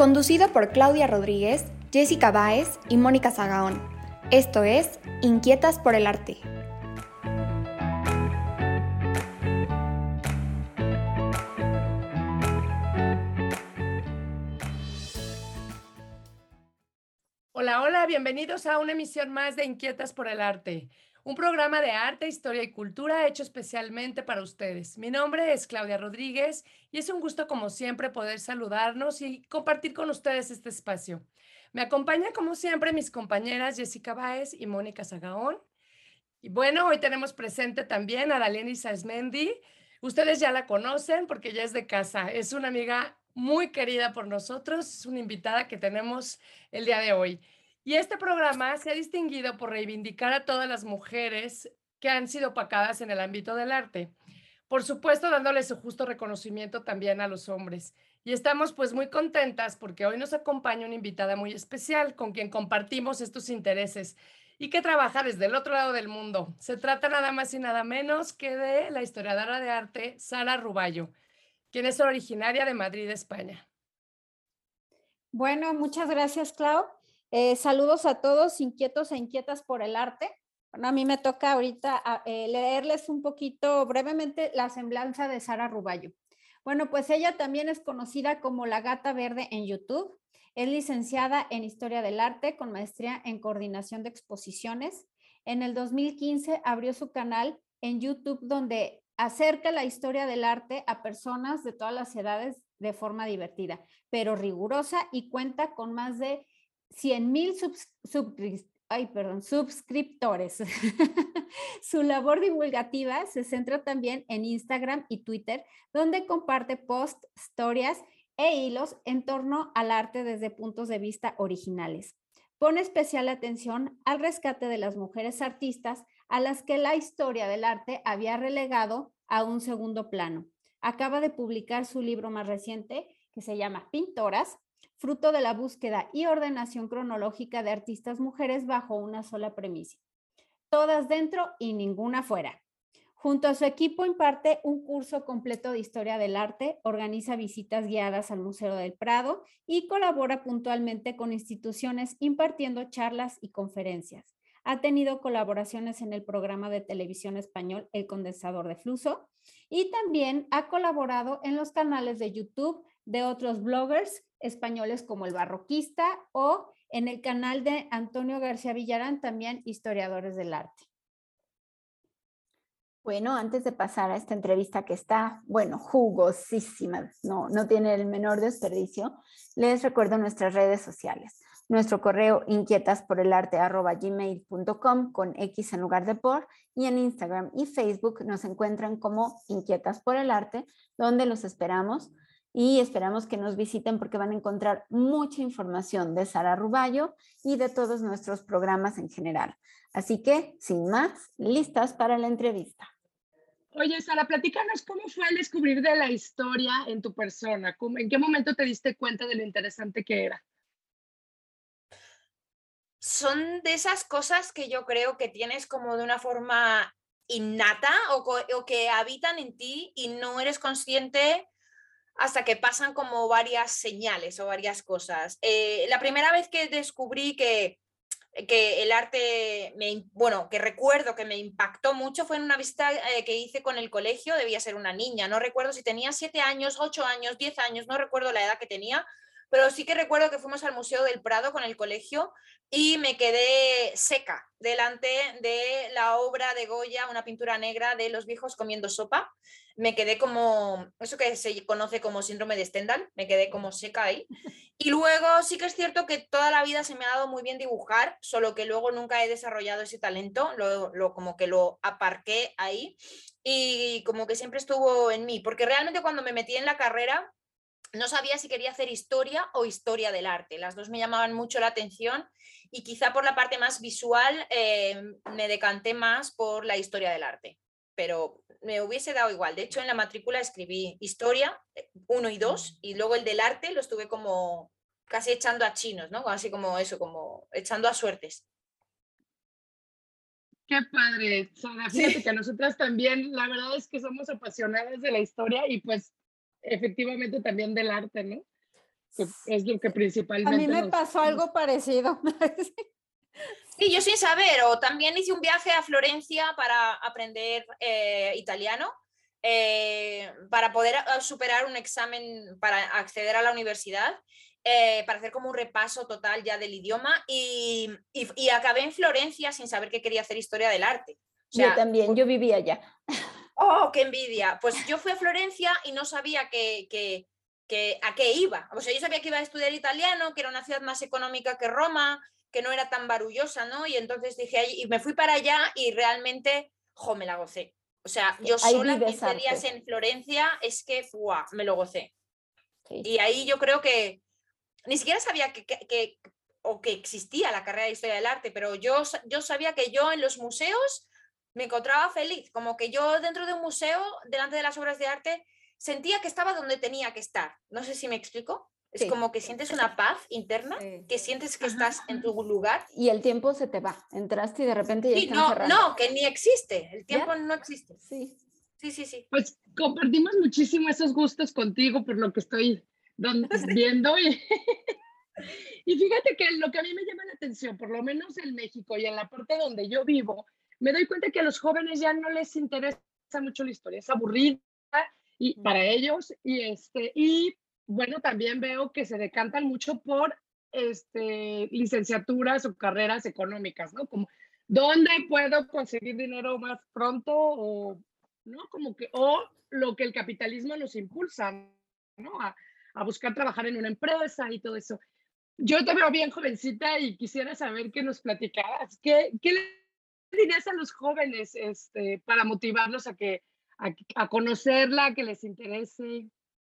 Conducido por Claudia Rodríguez, Jessica Báez y Mónica Zagaón. Esto es Inquietas por el Arte. Hola, hola, bienvenidos a una emisión más de Inquietas por el Arte un programa de arte, historia y cultura hecho especialmente para ustedes. Mi nombre es Claudia Rodríguez y es un gusto como siempre poder saludarnos y compartir con ustedes este espacio. Me acompañan como siempre mis compañeras Jessica Báez y Mónica Zagaón. Y bueno, hoy tenemos presente también a Daleni Saezmendi. Ustedes ya la conocen porque ya es de casa. Es una amiga muy querida por nosotros, es una invitada que tenemos el día de hoy. Y este programa se ha distinguido por reivindicar a todas las mujeres que han sido opacadas en el ámbito del arte. Por supuesto, dándole su justo reconocimiento también a los hombres. Y estamos pues muy contentas porque hoy nos acompaña una invitada muy especial con quien compartimos estos intereses y que trabaja desde el otro lado del mundo. Se trata nada más y nada menos que de la historiadora de arte Sara Ruballo, quien es originaria de Madrid, España. Bueno, muchas gracias, Clau. Eh, saludos a todos inquietos e inquietas por el arte. Bueno, a mí me toca ahorita ah, eh, leerles un poquito brevemente la semblanza de Sara Ruballo. Bueno, pues ella también es conocida como la gata verde en YouTube. Es licenciada en Historia del Arte con maestría en Coordinación de Exposiciones. En el 2015 abrió su canal en YouTube donde acerca la historia del arte a personas de todas las edades de forma divertida, pero rigurosa y cuenta con más de 100 mil suscriptores. Su labor divulgativa se centra también en Instagram y Twitter, donde comparte posts, historias e hilos en torno al arte desde puntos de vista originales. Pone especial atención al rescate de las mujeres artistas a las que la historia del arte había relegado a un segundo plano. Acaba de publicar su libro más reciente, que se llama Pintoras, fruto de la búsqueda y ordenación cronológica de artistas mujeres bajo una sola premisa. Todas dentro y ninguna fuera. Junto a su equipo imparte un curso completo de historia del arte, organiza visitas guiadas al Museo del Prado y colabora puntualmente con instituciones impartiendo charlas y conferencias. Ha tenido colaboraciones en el programa de televisión español El Condensador de Flujo y también ha colaborado en los canales de YouTube de otros bloggers españoles como El Barroquista o en el canal de Antonio García Villarán, también historiadores del arte. Bueno, antes de pasar a esta entrevista que está, bueno, jugosísima, no, no tiene el menor desperdicio, les recuerdo nuestras redes sociales. Nuestro correo inquietas con X en lugar de por y en Instagram y Facebook nos encuentran como inquietas por el arte, donde los esperamos y esperamos que nos visiten porque van a encontrar mucha información de Sara Ruballo y de todos nuestros programas en general. Así que, sin más, listas para la entrevista. Oye, Sara, platícanos cómo fue el descubrir de la historia en tu persona. ¿En qué momento te diste cuenta de lo interesante que era? Son de esas cosas que yo creo que tienes como de una forma innata o, o que habitan en ti y no eres consciente hasta que pasan como varias señales o varias cosas. Eh, la primera vez que descubrí que, que el arte, me, bueno, que recuerdo que me impactó mucho fue en una visita eh, que hice con el colegio, debía ser una niña, no recuerdo si tenía siete años, ocho años, diez años, no recuerdo la edad que tenía, pero sí que recuerdo que fuimos al Museo del Prado con el colegio y me quedé seca delante de la obra de Goya, una pintura negra de los viejos comiendo sopa. Me quedé como, eso que se conoce como síndrome de Stendhal, me quedé como seca ahí. Y luego sí que es cierto que toda la vida se me ha dado muy bien dibujar, solo que luego nunca he desarrollado ese talento, lo, como que lo aparqué ahí y como que siempre estuvo en mí, porque realmente cuando me metí en la carrera no sabía si quería hacer historia o historia del arte. Las dos me llamaban mucho la atención y quizá por la parte más visual eh, me decanté más por la historia del arte. Pero me hubiese dado igual. De hecho, en la matrícula escribí historia 1 eh, y 2 y luego el del arte lo estuve como casi echando a chinos, ¿no? Así como eso, como echando a suertes. Qué padre, Sara. Fíjate que nosotras también, la verdad es que somos apasionadas de la historia y pues efectivamente también del arte, ¿no? es lo que principalmente. A mí me pasó algo parecido. sí, yo sin saber, o también hice un viaje a Florencia para aprender eh, italiano. Eh, para poder ah, superar un examen para acceder a la universidad, eh, para hacer como un repaso total ya del idioma y, y, acabé en Florencia sin saber que quería hacer historia del arte. yo también, yo vivía allá. ¡Oh, qué envidia! Pues yo fui a Florencia y no sabía que, que, a qué iba. O sea, yo sabía que iba a estudiar italiano, que era una ciudad más económica que Roma, que no era tan barullosa, ¿no? Y entonces dije, y me fui para allá y realmente, jo, me la gocé. O sea, yo sola 15 días en Florencia, es que, ¡buah! me lo gocé. Y ahí yo creo que ni siquiera sabía que, que, o que existía la carrera de Historia del Arte, pero yo, yo sabía que yo en los museos me encontraba feliz, como que yo dentro de un museo, delante de las obras de arte, sentía que estaba donde tenía que estar. No sé si me explico. Es como que sientes una paz interna, que sientes que estás en tu lugar. Y el tiempo se te va. Entraste y de repente ya sí, no, no, que ni existe. El tiempo no existe. Sí. Sí, sí, sí. Pues compartimos muchísimo esos gustos contigo por lo que estoy viendo. Y, y fíjate que lo que a mí me llama la atención, por lo menos en México y en la parte donde yo vivo, me doy cuenta que a los jóvenes ya no les interesa mucho la historia, es aburrida y para ellos y este y bueno, también veo que se decantan mucho por este licenciaturas o carreras económicas, ¿no? Como dónde puedo conseguir dinero más pronto o no como que o lo que el capitalismo nos impulsa, ¿no? A, a buscar trabajar en una empresa y todo eso. Yo te veo bien jovencita y quisiera saber qué nos platicaras. ¿Qué, qué dirías a los jóvenes este, para motivarlos a, que, a, conocerla, que les interese?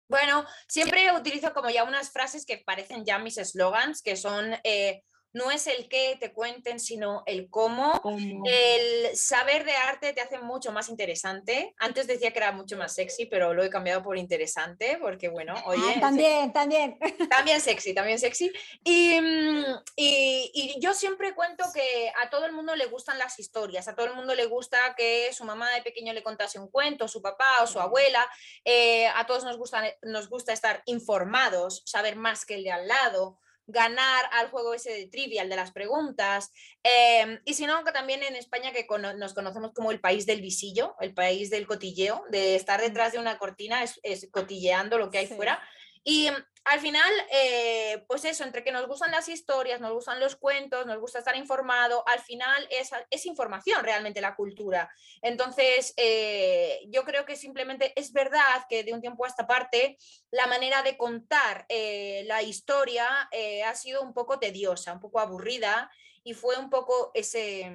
Bueno, siempre utilizo como ya unas frases que parecen ya mis eslogans, que son eh, no es el qué te cuenten, sino el cómo. El saber de arte te hace mucho más interesante. Antes decía que era mucho más sexy, pero lo he cambiado por interesante, porque bueno, ah, oye. también, también. También sexy, también sexy. Mm, y, y, yo siempre cuento que a todo el mundo le gustan las historias, a todo el mundo le gusta que su mamá de pequeño le contase un cuento, su papá o su abuela. Eh, a todos nos gusta, nos gusta estar informados, saber más que el de al lado ganar al juego ese de trivial de las preguntas. Em, y si no, que también en España que nos conocemos como el país del visillo, el país del cotilleo, de estar detrás de una cortina es, cotilleando lo que hay fuera. Y al final, eh, pues eso, entre que nos gustan las historias, nos gustan los cuentos, nos gusta estar informado, al final es, es información realmente la cultura. Entonces, eh, yo creo que simplemente es verdad que de un tiempo a esta parte, la manera de contar eh, la historia ha sido un poco tediosa, un poco aburrida y fue un poco ese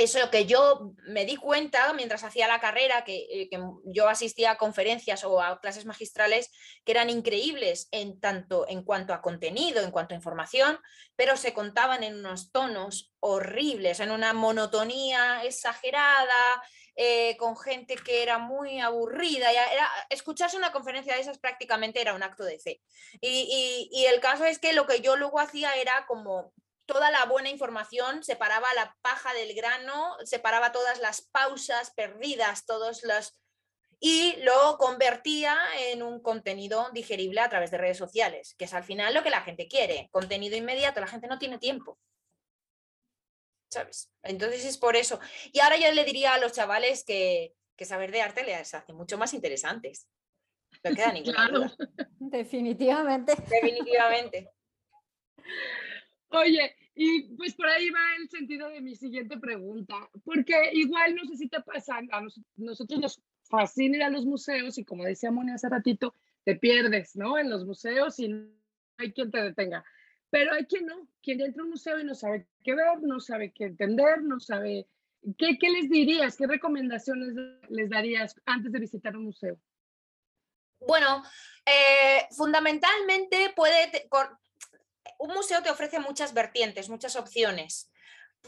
eso lo que yo me di cuenta mientras hacía la carrera, eh, que, yo asistía a conferencias o a clases magistrales que eran increíbles en tanto en cuanto a contenido, en cuanto a información, pero se contaban en unos tonos horribles, en una monotonía exagerada, eh, con gente que era muy aburrida. Era, escucharse una conferencia de esas prácticamente era un acto de fe. y el caso es que lo que yo luego hacía era como toda la buena información, separaba la paja del grano, separaba todas las pausas perdidas, todos los y lo convertía en un contenido digerible a través de redes sociales, que es al final lo que la gente quiere, contenido inmediato, la gente no tiene tiempo. ¿Sabes? Entonces es por eso. Y ahora yo le diría a los chavales que, que saber de arte les hace mucho más interesantes. No queda ninguna duda. Definitivamente. Definitivamente. Oye, y pues por ahí va el sentido de mi siguiente pregunta, porque igual no sé si te pasa, a nosotros nos fascina ir a los museos y como decía Moni hace ratito, te pierdes, ¿no? En los museos y hay quien te detenga. Pero hay quien no, quien entra a un museo y no sabe qué ver, no sabe qué entender, no sabe... ¿Qué, qué les dirías? ¿Qué recomendaciones les darías antes de visitar un museo? Bueno, eh, fundamentalmente puede, un museo te ofrece muchas vertientes, muchas opciones.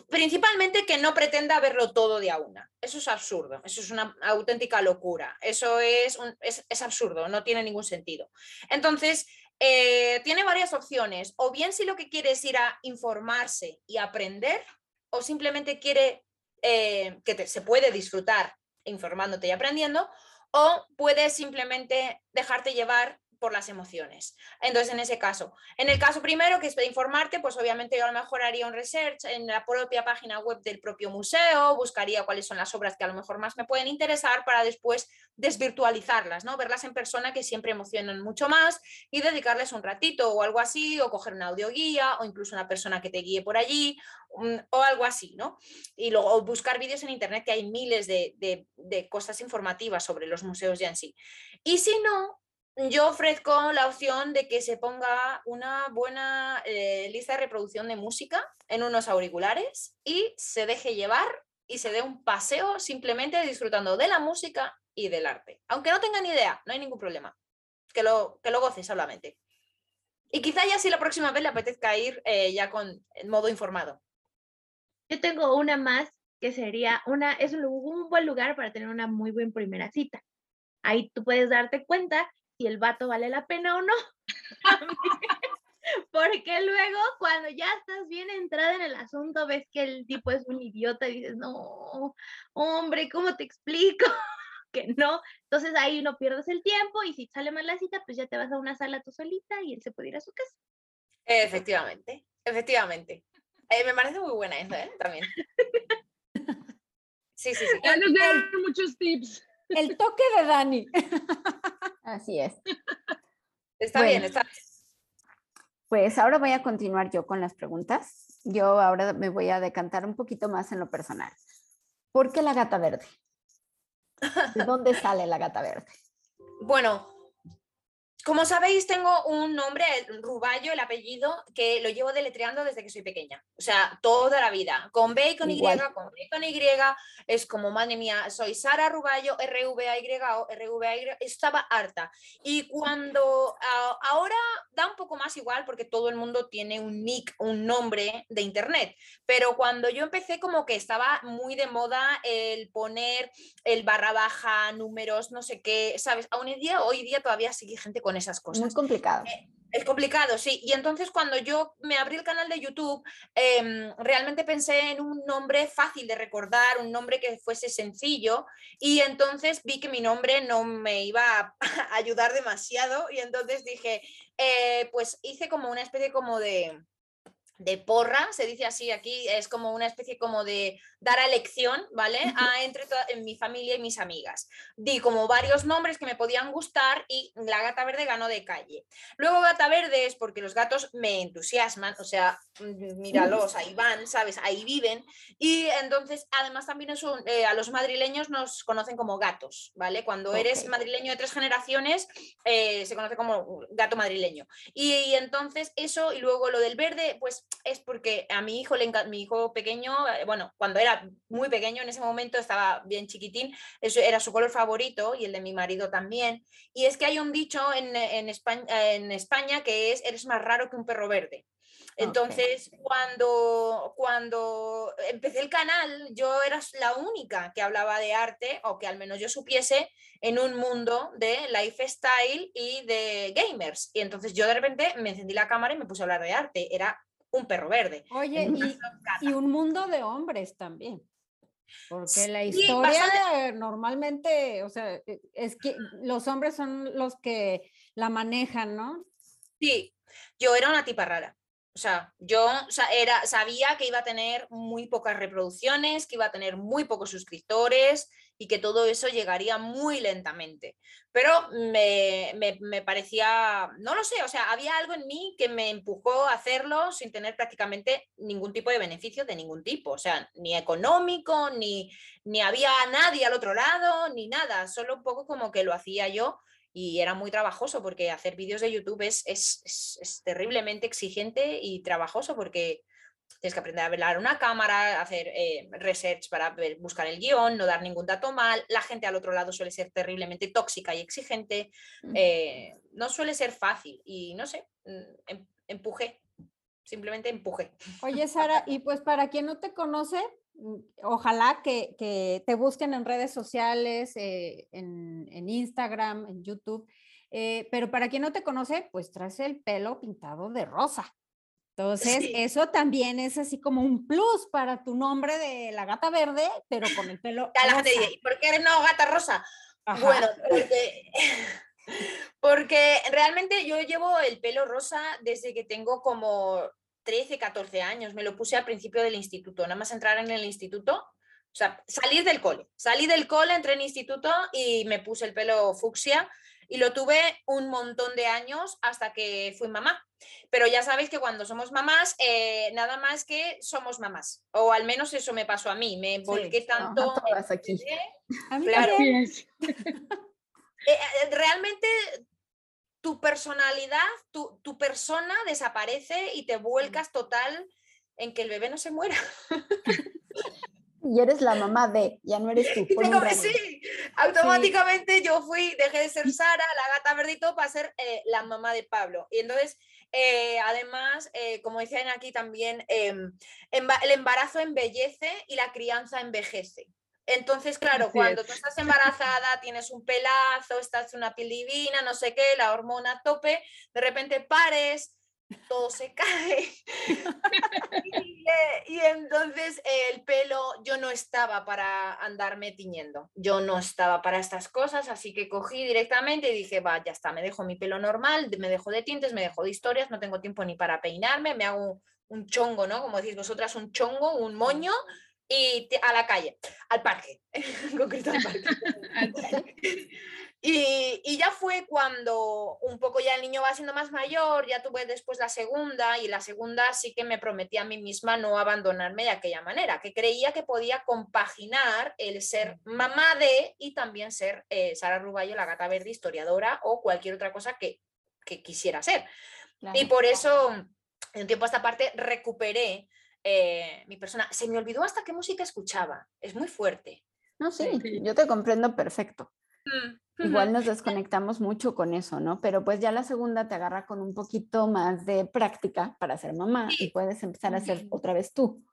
Principalmente que no pretenda verlo todo de a una. Eso es absurdo, eso es una auténtica locura. Eso es, es, absurdo, no tiene ningún sentido. Entonces, eh, tiene varias opciones. O bien si lo que quiere es ir a informarse y aprender, o simplemente quiere eh, que se puede disfrutar informándote y aprendiendo, o puedes simplemente dejarte llevar por las emociones. Entonces, en ese caso, en el caso primero, que es de informarte, pues obviamente yo a lo mejor haría un research en la propia página web del propio museo, buscaría cuáles son las obras que a lo mejor más me pueden interesar para después desvirtualizarlas, ¿no? Verlas en persona que siempre emocionan mucho más y dedicarles un ratito o algo así, o coger una audioguía o incluso una persona que te guíe por allí mm, o algo así, ¿no? Y luego buscar vídeos en internet que hay miles de, de cosas informativas sobre los museos ya en sí. Y si no, yo ofrezco la opción de que se ponga una buena eh, lista de reproducción de música en unos auriculares y se deje llevar y se dé un paseo simplemente disfrutando de la música y del arte. Aunque no tenga ni idea, no hay ningún problema. Que lo, que lo goce solamente. Y quizá ya si la próxima vez le apetezca ir eh, ya con modo informado. Yo tengo una más que sería una, es un buen lugar para tener una muy buena primera cita. Ahí tú puedes darte cuenta si el vato vale la pena o no. Porque luego cuando ya estás bien entrada en el asunto, ves que el tipo es un idiota y dices, no, hombre, ¿cómo te explico? que no. Entonces ahí no pierdes el tiempo y si sale mal la cita, pues ya te vas a una sala tú solita y él se puede ir a su casa. Efectivamente, efectivamente. Eh, me parece muy buena esa, ¿eh? También. Sí, sí, sí. Ya nos dieron muchos tips. El toque de Dani. Así es. Está bien, está bien. Pues ahora voy a continuar yo con las preguntas. Yo ahora me voy a decantar un poquito más en lo personal. ¿Por qué la gata verde? ¿De dónde sale la gata verde? Bueno, como sabéis, tengo un nombre, Ruballo, el apellido, que lo llevo deletreando desde que soy pequeña. O sea, toda la vida. Con B y con Y, con B y con Y. Es como, madre mía, soy Sara Ruballo, R-V-A-Y-O, R-V-A-Y. Estaba harta. Y cuando ahora da un poco más igual porque todo el mundo tiene un nick, un nombre de internet. Pero cuando yo empecé, como que estaba muy de moda el poner el barra baja, números, no sé qué, ¿sabes? Aún hoy día, hoy día todavía sigue gente con esas cosas. Muy complicado. Eh, es complicado, sí. Y entonces cuando yo me abrí el canal de YouTube, em, realmente pensé en un nombre fácil de recordar, un nombre que fuese sencillo. Y entonces vi que mi nombre no me iba a ayudar demasiado. Y entonces dije, eh, pues hice como una especie como de de porra, se dice así aquí, es como una especie como de dar a elección, ¿vale? A, entre en mi familia y mis amigas. Di como varios nombres que me podían gustar y la gata verde ganó de calle. Luego gata verde es porque los gatos me entusiasman, o sea, mm, míralos, ahí van, ¿sabes? Ahí viven. Y entonces, además también eh, a los madrileños nos conocen como gatos, ¿vale? Cuando eres madrileño de tres generaciones, eh, se conoce como gato madrileño. Y, y entonces eso, y luego lo del verde, pues es porque a mi hijo, le mi hijo pequeño, eh, bueno, cuando era muy pequeño, en ese momento estaba bien chiquitín, eso era su color favorito y el de mi marido también. Y es que hay un dicho en, en, España, en España que es, eres más raro que un perro verde. Entonces, cuando, cuando empecé el canal, yo era la única que hablaba de arte, o que al menos yo supiese, en un mundo de lifestyle y de gamers. Y entonces yo de repente me encendí la cámara y me puse a hablar de arte. Era un perro verde. Oye, y, un mundo de hombres también. Porque la historia normalmente, o sea, e, es que los hombres son los que la manejan, ¿no? Sí, yo era una tipa rara. O sea, yo era, sabía que iba a tener muy pocas reproducciones, que iba a tener muy pocos suscriptores y que todo eso llegaría muy lentamente. Pero me, me, parecía, no lo sé, o sea, había algo en mí que me empujó a hacerlo sin tener prácticamente ningún tipo de beneficio de ningún tipo, o sea, ni económico, ni, ni había nadie al otro lado, ni nada, solo un poco como que lo hacía yo y era muy trabajoso porque hacer vídeos de YouTube es, es, es terriblemente exigente y trabajoso porque Tienes que aprender a velar una cámara, hacer eh, research para buscar el guion, no dar ningún dato mal. La gente al otro lado suele ser terriblemente tóxica y exigente. Eh, no suele ser fácil y no sé, mm, em, empujé, simplemente empujé. Oye, Sara, y pues para quien no te conoce, mm, ojalá que, te busquen en redes sociales, eh, en, en, Instagram, en YouTube. pero para quien no te conoce, pues traes el pelo pintado de rosa. Entonces, eso también es así como un plus para tu nombre de la gata verde, pero con el pelo. Ya la gente dice, ¿y por qué no gata rosa? Bueno, porque, porque realmente yo llevo el pelo rosa desde que tengo como 13, 14 años. Me lo puse al principio del instituto, nada más entrar en el instituto. O sea, salir del cole. Salí del cole, entré en instituto y me puse el pelo fucsia y lo tuve un montón de años hasta que fui mamá. Pero ya sabéis que cuando somos mamás, eh, nada más que somos mamás. O al menos eso me pasó a mí. Me volqué tanto. aquí. claro. Eh, eh, realmente tu personalidad, tu, tu, persona desaparece y te vuelcas total en que el bebé no se muera. Y eres la mamá de, ya no eres tú. sí, automáticamente yo fui, dejé de ser Sara, la gata verdito, para ser eh, la mamá de Pablo. Y entonces, eh, además, eh, como decían aquí también, em, el embarazo embellece y la crianza envejece. Entonces, claro, cuando tú estás embarazada, tienes un pelazo, estás una piel divina, no sé qué, la hormona a tope, de repente pares, todo se cae. Y, entonces el pelo, yo no estaba para andarme tiñendo, yo no estaba para estas cosas, así que cogí directamente y dije, va, ya está, me dejo mi pelo normal, me dejo de tintes, me dejo de historias, no tengo tiempo ni para peinarme, me hago un, chongo, ¿no? Como decís vosotras, un chongo, un moño y a la calle, al parque, en concreto al parque. Y, ya fue cuando un poco ya el niño va siendo más mayor, ya tuve después la segunda y la segunda sí que me prometí a mí misma no abandonarme de aquella manera, que creía que podía compaginar el ser mamá de y también ser eh, Sara Ruballo, la gata verde, historiadora o cualquier otra cosa que, quisiera ser. Y por eso, en un tiempo a esta parte, recuperé eh, mi persona. Se me olvidó hasta qué música escuchaba, es muy fuerte. No, sí, yo te comprendo perfecto. Igual nos desconectamos mucho con eso, ¿no? Pero pues ya la segunda te agarra con un poquito más de práctica para ser mamá y puedes empezar a ser otra vez tú.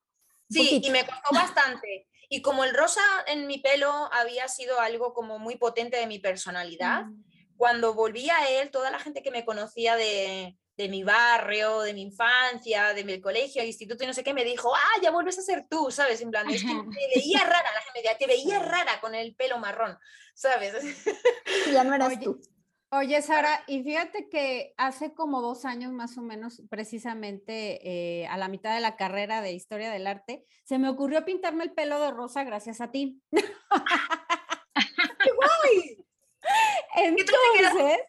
Sí, y me costó bastante. Y como el rosa en mi pelo había sido algo como muy potente de mi personalidad, mm. cuando volví a él, toda la gente que me conocía de, de mi barrio, de mi infancia, de mi colegio, instituto y no sé qué, me dijo, ah, ya vuelves a ser tú, ¿sabes? En plan, es que te veía rara, la gente te veía rara con el pelo marrón, ¿sabes? ya no eras tú. Oye, Sara, y fíjate que hace como dos años más o menos, precisamente eh, a la mitad de la carrera de Historia del Arte, se me ocurrió pintarme el pelo de rosa gracias a ti. ¡Qué guay! Entonces,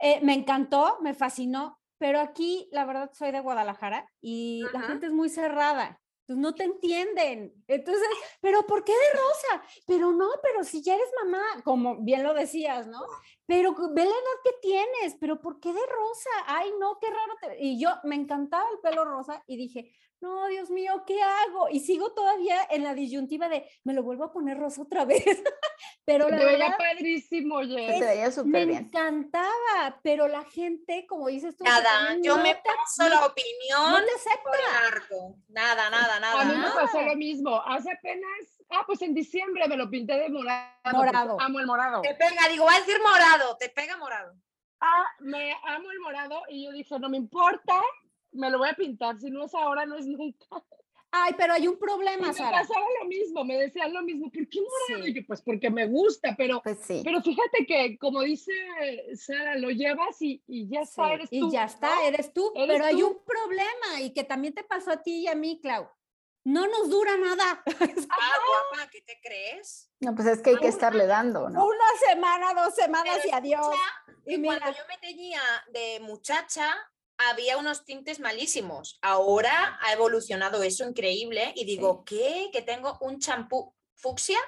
eh, me encantó, me fascinó, pero aquí, la verdad, soy de Guadalajara y la gente es muy cerrada. Entonces no te entienden. Entonces, pero ¿por qué de rosa? Pero no, pero si ya eres mamá, como bien lo decías, ¿no? Pero ve la edad que tienes, pero ¿por qué de rosa? Ay, no, qué raro. Y yo me encantaba el pelo rosa y dije, no, Dios mío, ¿qué hago? Y sigo todavía en la disyuntiva de, me lo vuelvo a poner rosa otra vez. pero la te veía padrísimo, Te veía súper bien. Me encantaba, pero la gente, como dices tú, nada, yo me paso la opinión. No te acepta. Nada, nada, nada. A mí me pasó lo mismo. Hace apenas, ah, pues en diciembre me lo pinté de morado. Morado. Amo el morado. Te pega, digo, va a decir morado, te pega morado. Ah, me amo el morado y yo dije, no me importa, me lo voy a pintar, si no es ahora, no es nunca. Ay, pero hay un problema, Sara. Me pasaba lo mismo, me decían lo mismo. ¿Por qué morado? Y yo, pues porque me gusta, pero, pues sí. pero fíjate que, como dice Sara, lo llevas y, y ya está, eres tú. Y ya está, eres tú. pero hay un problema y que también te pasó a ti y a mí, Clau. no nos dura nada. Ah, guapa, ¿qué te crees? No, pues es que hay que estarle dando, ¿no? Una semana, dos semanas Pero y adiós. escucha, Y que cuando mira, yo me teñía de muchacha, había unos tintes malísimos. Ahora ha evolucionado eso increíble y digo, ¿qué? Que tengo un champú fucsia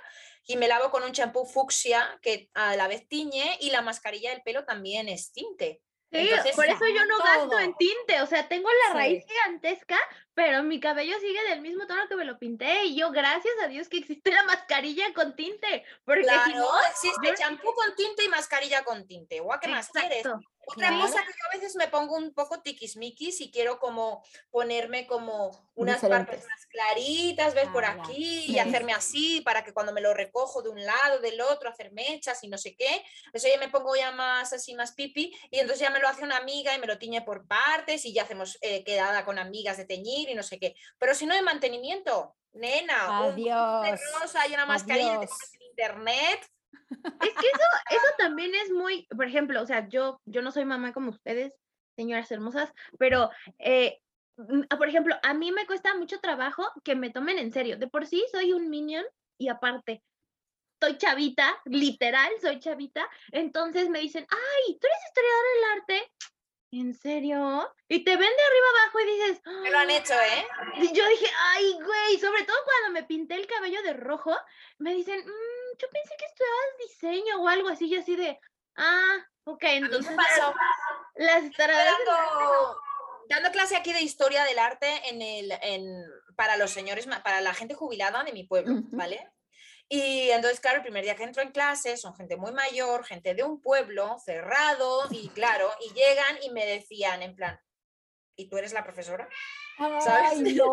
y me lavo con un champú fucsia que a la vez tiñe y la mascarilla del pelo también es tinte. Sí, Entonces, por eso yo no gasto en todo. tinte, o sea, tengo la raíz Sí. gigantesca, pero mi cabello sigue del mismo tono que me lo pinté y yo gracias a Dios que existe la mascarilla con tinte, porque si Claro, no, existe yo- champú con tinte y mascarilla con tinte. Guau, ¿qué más quieres? Otra Claro. cosa que yo a veces me pongo un poco tiquismiquis y quiero como ponerme como unas partes más claritas, ¿ves? Por Ah, aquí y hacerme así para que cuando me lo recojo de un lado, del otro, hacer mechas y no sé qué. Eso ya me pongo ya más así, más pipi y entonces ya me lo hace una amiga y me lo tiñe por partes y ya hacemos eh, quedada con amigas de teñir y no sé qué. Pero si no hay mantenimiento, nena, un poquito de Adiós. rosa y una mascarilla te Adiós. compras en internet. Es que eso, eso también es muy, por ejemplo, o sea, yo, yo no soy mamá como ustedes, señoras hermosas, pero, eh, mm, ah, por ejemplo, a mí me cuesta mucho trabajo que me tomen en serio. De por sí soy un minion y aparte, estoy chavita, literal, soy chavita. Entonces me dicen, ay, tú eres historiadora del arte. ¿En serio? Y te ven de arriba abajo y dices, Me lo han hecho, ¿eh? y yo dije, ay, güey, sobre todo cuando me pinté el cabello de rojo, me dicen, "Mm, yo pensé que estudiabas diseño o algo así, yo así de, ah, ok, entonces pasó. las dando, dando clase aquí de historia del arte en el, en, para los señores, para la gente jubilada de mi pueblo, Ujú. ¿vale? Y entonces, claro, el primer día que entro en clase son gente muy mayor, gente de un pueblo cerrado y claro, y llegan y me decían en plan, ¿y tú eres la profesora? ¿sabes? Ay, no.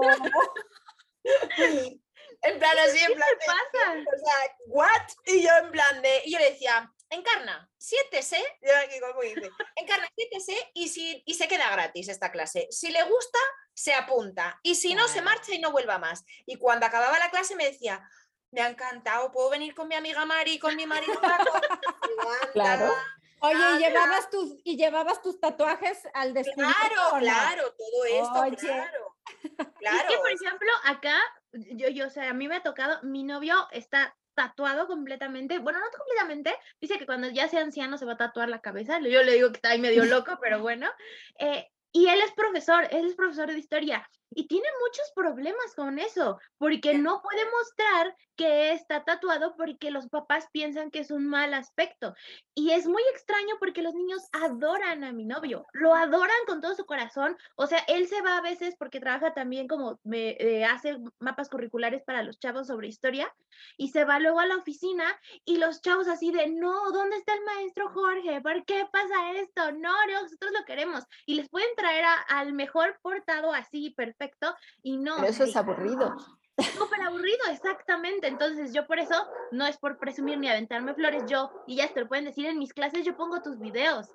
En plan así, en plan de, pasa? o sea, ¿what? Y yo en plan de, y yo le decía, encarna, siéntese, yo aquí como dice, encarna, siéntese y, si, y se queda gratis esta clase. Si le gusta, se apunta y si no, se marcha y no vuelva más. Y cuando acababa la clase me decía, me ha encantado, ¿puedo venir con mi amiga Mari con mi marido Paco? Claro. Oye, Ah, ¿y llevabas tus, y llevabas tus tatuajes al descubierto Claro, claro, todo esto, Oye. claro. Es Claro. que, por ejemplo, acá, yo, yo, o sea, a mí me ha tocado, mi novio está tatuado completamente, bueno, no completamente, dice que cuando ya sea anciano se va a tatuar la cabeza, yo le digo que está ahí medio loco, pero bueno, eh, y él es profesor, él es profesor de historia y tiene muchos problemas con eso, porque no puede mostrar que está tatuado porque los papás piensan que es un mal aspecto. Y es muy extraño porque los niños adoran a mi novio, lo adoran con todo su corazón. O sea, él se va a veces porque trabaja también como me, eh, hace mapas curriculares para los chavos sobre historia y se va luego a la oficina y los chavos así de, no, ¿dónde está el maestro Jorge? ¿Por qué pasa esto? No, no, nosotros lo queremos. Y les pueden traer a- al mejor portado así, perfecto, y no. Pero eso es aburrido. súper aburrido, exactamente. Entonces, yo por eso, no es por presumir ni aventarme flores, yo, y ya te lo pueden decir en mis clases, yo pongo tus videos.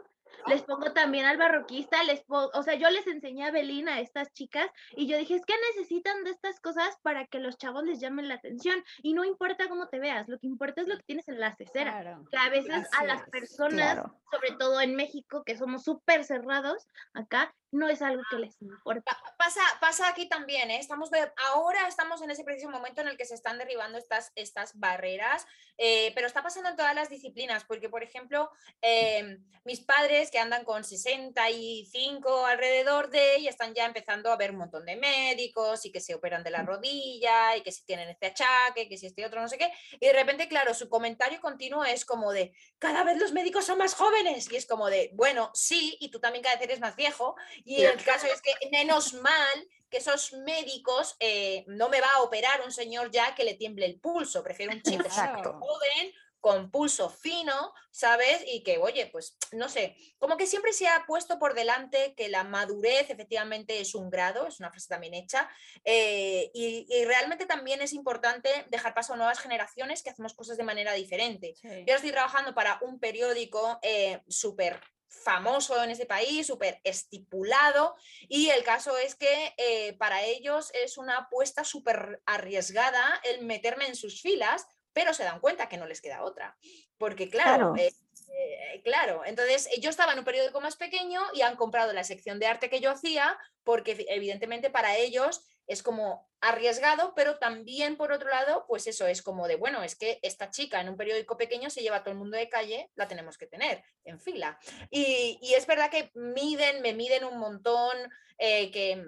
Les pongo también al barroquista, les o sea, yo les enseñé a Belín a estas chicas y yo dije, es que necesitan de estas cosas para que los chavos les llamen la atención y no importa cómo te veas, lo que importa es lo que tienes en la cesera. Claro. Que a veces a Así las personas, Claro. sobre todo en México, que somos súper cerrados, acá no es algo que les importa. Pa- Pasa, pasa aquí también, ¿eh? estamos de- ahora estamos en ese preciso momento en el que se están derribando estas, estas barreras, eh, pero está pasando en todas las disciplinas, porque por ejemplo, eh, mis padres que andan con 65 alrededor de y están ya empezando a ver un montón de médicos y que se operan de la rodilla y que si tienen este achaque, que si este otro no sé qué, y de repente, claro, su comentario continuo es como de, cada vez los médicos son más jóvenes, y es como de, bueno, sí, y tú también cada vez eres más viejo, y el caso es que menos mal que esos médicos eh, no me va a operar un señor ya que le tiemble el pulso, prefiero un chico joven con pulso fino, ¿sabes? Y que, oye, pues no sé, como que siempre se ha puesto por delante que la madurez efectivamente es un grado, es una frase también hecha, eh, y, y realmente también es importante dejar paso a nuevas generaciones que hacemos cosas de manera diferente. Sí. Yo estoy trabajando para un periódico eh, súper famoso en este país, súper estipulado, y el caso es que eh, para ellos es una apuesta súper arriesgada el meterme en sus filas, pero se dan cuenta que no les queda otra. Porque claro, Claro. eh, Eh, claro, entonces eh, yo estaba en un periódico más pequeño y han comprado la sección de arte que yo hacía porque evidentemente para ellos es como arriesgado, pero también por otro lado, pues eso es como de, bueno, es que esta chica en un periódico pequeño se lleva a todo el mundo de calle, la tenemos que tener en fila. Y, es verdad que miden, me miden un montón, eh, que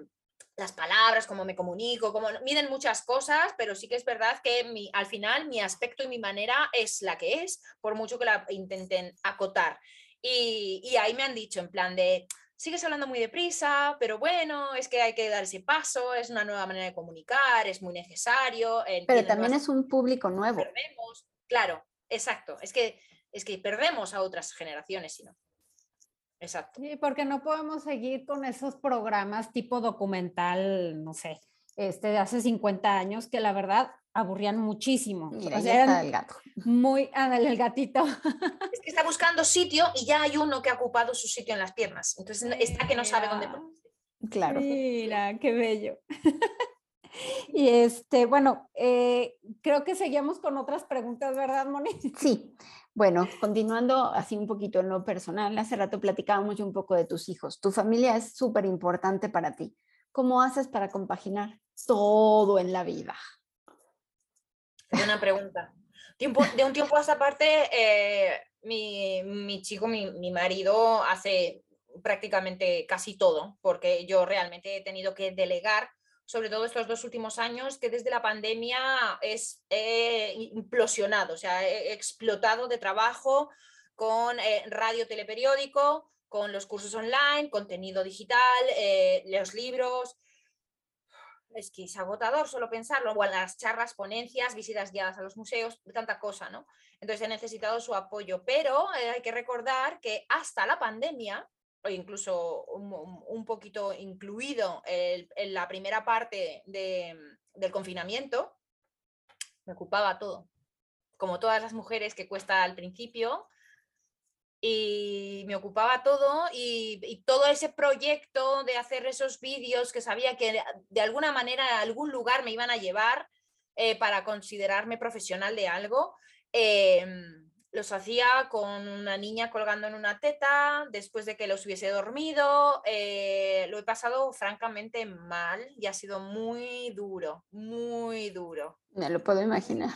las palabras, cómo me comunico, cómo miden muchas cosas, pero sí que es verdad que mi, al final mi aspecto y mi manera es la que es, por mucho que la intenten acotar. Y, y ahí me han dicho en plan de, sigues hablando muy deprisa, pero bueno, es que hay que dar ese paso, es una nueva manera de comunicar, es muy necesario. Pero también es un público nuevo. Perdemos, claro, exacto, es que, es que perdemos a otras generaciones, si no. Exacto. Sí, porque no podemos seguir con esos programas tipo documental, no sé, este de hace 50 años, que la verdad aburrían muchísimo. Mira, o sea, está el gato. Muy, ándale, el gatito. Es que está buscando sitio y ya hay uno que ha ocupado su sitio en las piernas. Entonces está que no sabe dónde ponerse. Claro. Mira, qué bello. y este, bueno, eh, creo que seguimos con otras preguntas, ¿verdad, Moni? Sí. Bueno, continuando así un poquito en lo personal, hace rato platicábamos un poco de tus hijos. Tu familia es súper importante para ti. ¿Cómo haces para compaginar todo en la vida? Una pregunta. Tiempo, de un tiempo a esta parte, eh, mi, mi, chico, mi, mi marido, hace prácticamente casi todo, porque yo realmente he tenido que delegar sobre todo estos dos últimos años, que desde la pandemia es implosionado, o sea, he explotado de trabajo con eh, radio, teleperiódico, con los cursos online, contenido digital, eh, los libros. Es que es agotador solo pensarlo, o las charlas, ponencias, visitas guiadas a los museos, tanta cosa, ¿no? Entonces he necesitado su apoyo, pero eh, hay que recordar que hasta la pandemia o incluso un, poquito incluido en la primera parte del confinamiento, me ocupaba todo, como todas las mujeres que cuesta al principio, y me ocupaba todo y, todo ese proyecto de hacer esos vídeos que sabía que de alguna manera a algún lugar me iban a llevar eh, para considerarme profesional de algo. Em, los hacía con una niña colgando en una teta, después de que los hubiese dormido. Eh, lo he pasado francamente mal y ha sido muy duro, muy duro. Me lo puedo imaginar.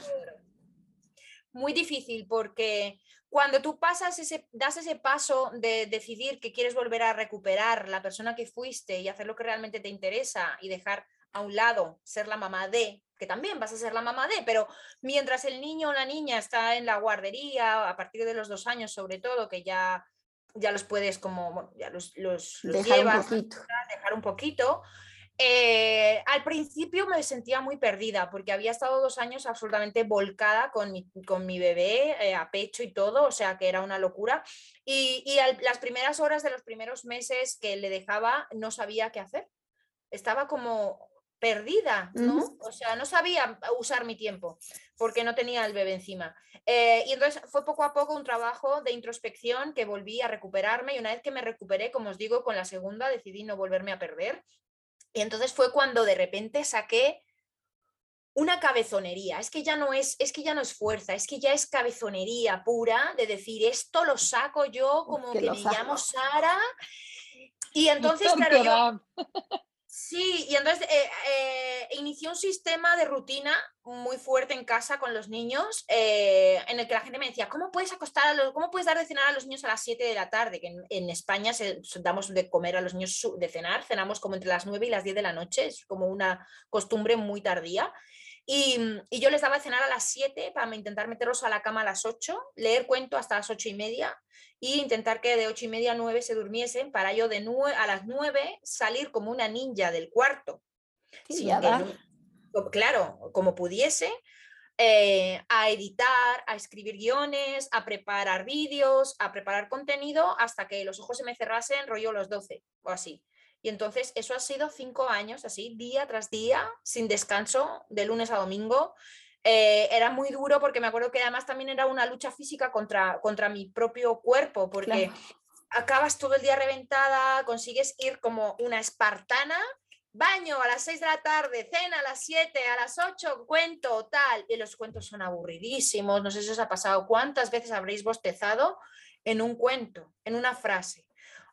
Muy difícil porque cuando tú pasas ese, das ese paso de decidir que quieres volver a recuperar la persona que fuiste y hacer lo que realmente te interesa y dejar a un lado ser la mamá de que también vas a ser la mamá de, pero mientras el niño o la niña está en la guardería, a partir de los dos años sobre todo, que ya, ya los puedes como, ya los, los, dejar llevas, un poquito. dejar un poquito. Eh, al principio me sentía muy perdida porque había estado dos años absolutamente volcada con mi, con mi bebé eh, a pecho y todo, o sea que era una locura. Y, y las primeras horas de los primeros meses que le dejaba no sabía qué hacer. Estaba como perdida, ¿no? O sea, no sabía usar mi tiempo porque no tenía el bebé encima. Eh, y entonces fue poco a poco un trabajo de introspección que volví a recuperarme y una vez que me recuperé, como os digo, con la segunda decidí no volverme a perder. Y entonces fue cuando de repente saqué una cabezonería, es que ya no es, es que ya no es fuerza, es que ya es cabezonería pura de decir esto lo saco yo como que, me llamo Sara. Y entonces, claro, yo, Sí, y entonces eh, eh, inició un sistema de rutina muy fuerte en casa con los niños, eh, en el que la gente me decía, ¿cómo puedes acostar cómo puedes dar de cenar a los niños a las 7 de la tarde? Que en, España se, damos de comer a los niños de cenar, cenamos como entre las 9 y las 10 de la noche, es como una costumbre muy tardía. Y, y, yo les daba de cenar a las 7 para intentar meterlos a la cama a las 8, leer cuento hasta las 8 y media y intentar que de 8 y media a 9 se durmiesen para yo de a las 9 salir como una ninja del cuarto. claro, como pudiese, eh, a editar, a escribir guiones, a preparar vídeos, a preparar contenido hasta que los ojos se me cerrasen rollo los 12 o así. Y entonces eso ha sido cinco años así, día tras día, sin descanso, de lunes a domingo. Eh, era muy duro porque me acuerdo que además también era una lucha física contra, contra mi propio cuerpo, porque acabas todo el día reventada, consigues ir como una espartana, baño a las 6 de la tarde, cena a las 7, a las 8, cuento, tal, y los cuentos son aburridísimos, no sé si os ha pasado cuántas veces habréis bostezado en un cuento, en una frase.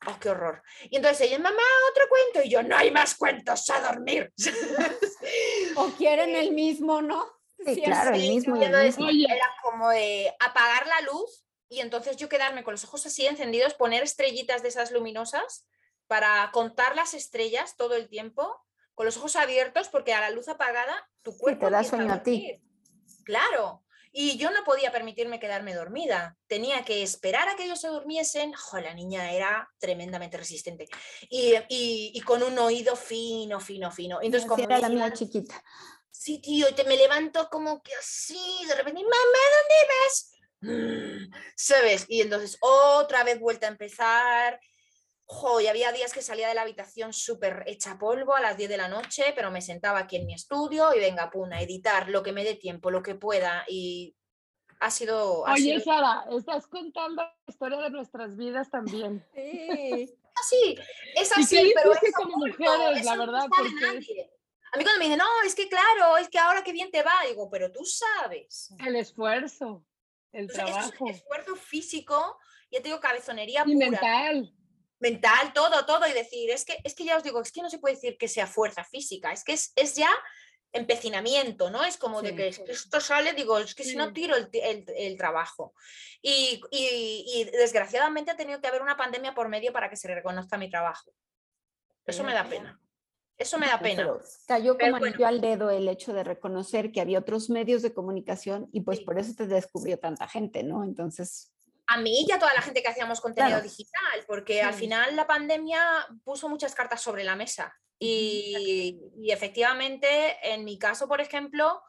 ¡Oh, qué horror! Y entonces ella, mamá, otro cuento. Y yo, no hay más cuentos, a dormir. o quieren el mismo, ¿no? Sí, claro, el mismo. Y entonces era como de apagar la luz y entonces yo quedarme con los ojos así encendidos, poner estrellitas de esas luminosas para contar las estrellas todo el tiempo, con los ojos abiertos, porque a la luz apagada tu cuerpo. te da sueño a ti. Claro. Y yo no podía permitirme quedarme dormida. Tenía que esperar a que ellos se durmiesen. la niña era tremendamente resistente. Y, y, con un oído fino, fino, fino. Entonces, como era la mía chiquita. Sí, tío, y te me levanto como que así, de repente, mamá, ¿dónde vas? ¿Sabes? Y entonces otra vez vuelta a empezar. Jo, y había días que salía de la habitación súper hecha polvo a las 10 de la noche, pero me sentaba aquí en mi estudio y venga, puna, editar lo que me dé tiempo, lo que pueda. Y ha sido. Oye, Sara, estás contando la historia de nuestras vidas también. Sí. así, es así, pero es como mujeres, la verdad. porque... A mí cuando me dicen, no, es que claro, es que ahora qué bien te va, digo, pero tú sabes. El esfuerzo, el trabajo. Es esfuerzo físico, ya te digo, cabezonería y mental. Mental, todo, todo. Y decir, es que, es que ya os digo, es que no se puede decir que sea fuerza física, es que es, es ya empecinamiento, ¿no? Es como de que esto sale, digo, es que si no tiro el, el, trabajo. Y, y, y, desgraciadamente ha tenido que haber una pandemia por medio para que se reconozca mi trabajo. Eso me da pena. Eso me da pena. cayó como anillo al dedo el hecho de reconocer que había otros medios de comunicación y pues por eso te descubrió tanta gente, ¿no? Entonces... A mí y a toda la gente que hacíamos contenido digital, porque al final la pandemia puso muchas cartas sobre la mesa. Y, y efectivamente, en mi caso, por ejemplo,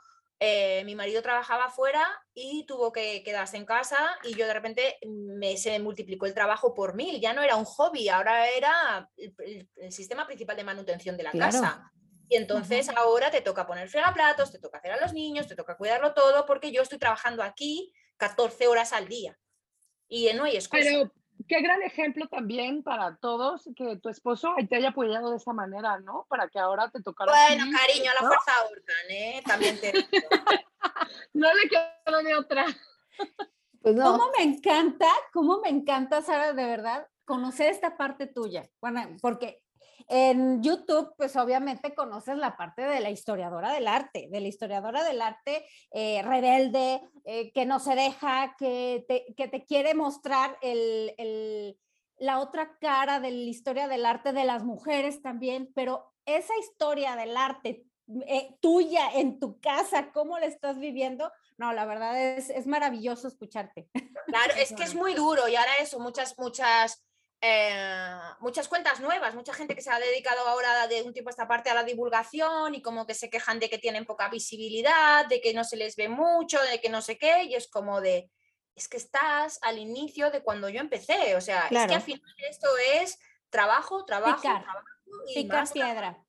eh, mi marido trabajaba fuera y tuvo que quedarse en casa y yo de repente me, se me multiplicó el trabajo por mil. Ya no era un hobby, ahora era el, sistema principal de manutención de la casa. Y entonces ahora te toca poner fregaplatos, te toca hacer a los niños, te toca cuidarlo todo porque yo estoy trabajando aquí 14 horas al día. Y no hay excusa qué gran ejemplo también para todos que tu esposo te haya apoyado de esa manera, ¿no? Para que ahora te tocara. Bueno, cariño, a la fuerza ahorcan, ¿eh? También te No le quedo de otra. Pues no. ¿Cómo me encanta, cómo me encanta, Sara, de verdad, conocer esta parte tuya? Bueno, porque en YouTube, pues obviamente conoces la parte de la historiadora del arte, de la historiadora del arte eh, rebelde, eh, que no se deja, que te, que te quiere mostrar el, el, la otra cara de la historia del arte de las mujeres también, pero esa historia del arte eh, tuya en tu casa, ¿cómo la estás viviendo? No, la verdad es, es maravilloso escucharte. Claro, es que es muy duro y ahora eso, muchas, muchas eh, muchas cuentas nuevas, mucha gente que se ha dedicado ahora de un tiempo a esta parte a la divulgación y como que se quejan de que tienen poca visibilidad, de que no se les ve mucho, de que no sé qué, y es como de, es que estás al inicio de cuando yo empecé, o sea, es que al final esto es trabajo, trabajo, trabajo y piedra.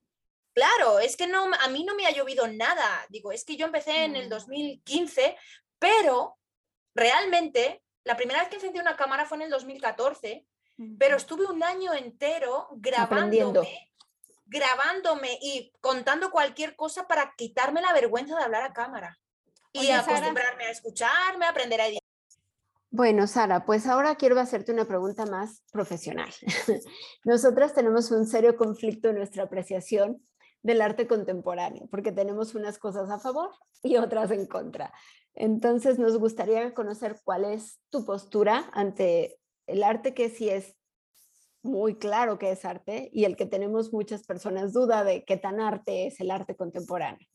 Claro, es que no, a mí no me ha llovido nada, digo, es que yo empecé en el 2015, pero realmente la primera vez que encendí una cámara fue en el 2014 pero estuve un año entero grabándome, grabándome y contando cualquier cosa para quitarme la vergüenza de hablar a cámara y acostumbrarme a escucharme, a aprender a editar. Bueno, Sara, pues ahora quiero hacerte una pregunta más profesional. Nosotras tenemos un serio conflicto en nuestra apreciación del arte contemporáneo, porque tenemos unas cosas a favor y otras en contra. Entonces, nos gustaría conocer cuál es tu postura ante el arte que sí es muy claro que es arte y el que tenemos muchas personas duda de qué tan arte es el arte contemporáneo.